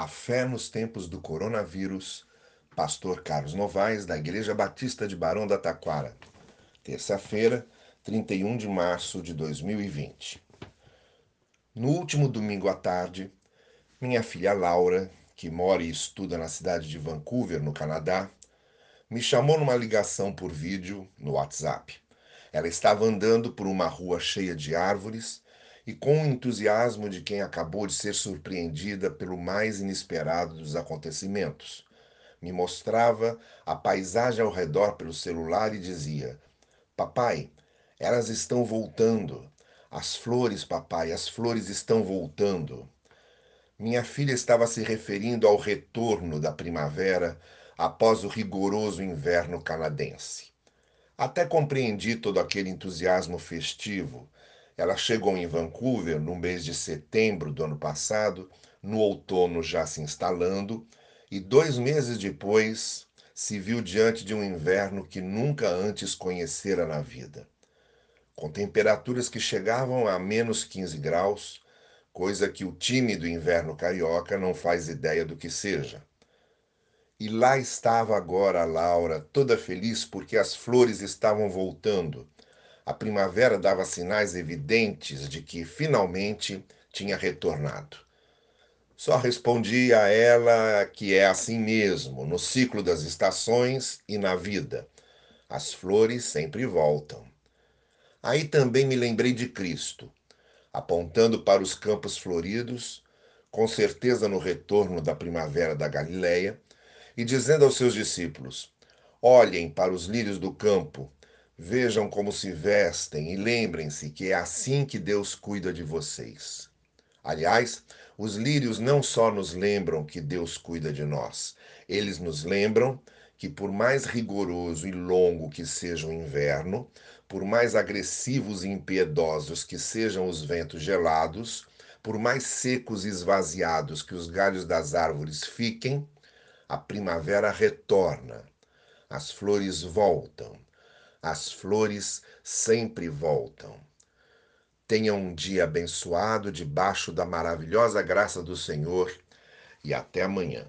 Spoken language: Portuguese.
A fé nos tempos do coronavírus, Pastor Carlos Novaes, da Igreja Batista de Barão da Taquara. Terça-feira, 31 de março de 2020. No último domingo à tarde, minha filha Laura, que mora e estuda na cidade de Vancouver, no Canadá, me chamou numa ligação por vídeo no WhatsApp. Ela estava andando por uma rua cheia de árvores e com o entusiasmo de quem acabou de ser surpreendida pelo mais inesperado dos acontecimentos. Me mostrava a paisagem ao redor pelo celular e dizia: Papai, elas estão voltando. As flores, papai, as flores estão voltando. Minha filha estava se referindo ao retorno da primavera após o rigoroso inverno canadense. Até compreendi todo aquele entusiasmo festivo ela chegou em Vancouver no mês de setembro do ano passado, no outono já se instalando, e dois meses depois se viu diante de um inverno que nunca antes conhecera na vida. Com temperaturas que chegavam a menos 15 graus, coisa que o tímido inverno carioca não faz ideia do que seja. E lá estava agora a Laura, toda feliz porque as flores estavam voltando a primavera dava sinais evidentes de que finalmente tinha retornado. Só respondi a ela que é assim mesmo, no ciclo das estações e na vida. As flores sempre voltam. Aí também me lembrei de Cristo, apontando para os campos floridos, com certeza no retorno da primavera da Galileia, e dizendo aos seus discípulos: Olhem para os lírios do campo, Vejam como se vestem e lembrem-se que é assim que Deus cuida de vocês. Aliás, os lírios não só nos lembram que Deus cuida de nós, eles nos lembram que, por mais rigoroso e longo que seja o inverno, por mais agressivos e impiedosos que sejam os ventos gelados, por mais secos e esvaziados que os galhos das árvores fiquem, a primavera retorna, as flores voltam as flores sempre voltam. Tenha um dia abençoado debaixo da maravilhosa graça do Senhor e até amanhã.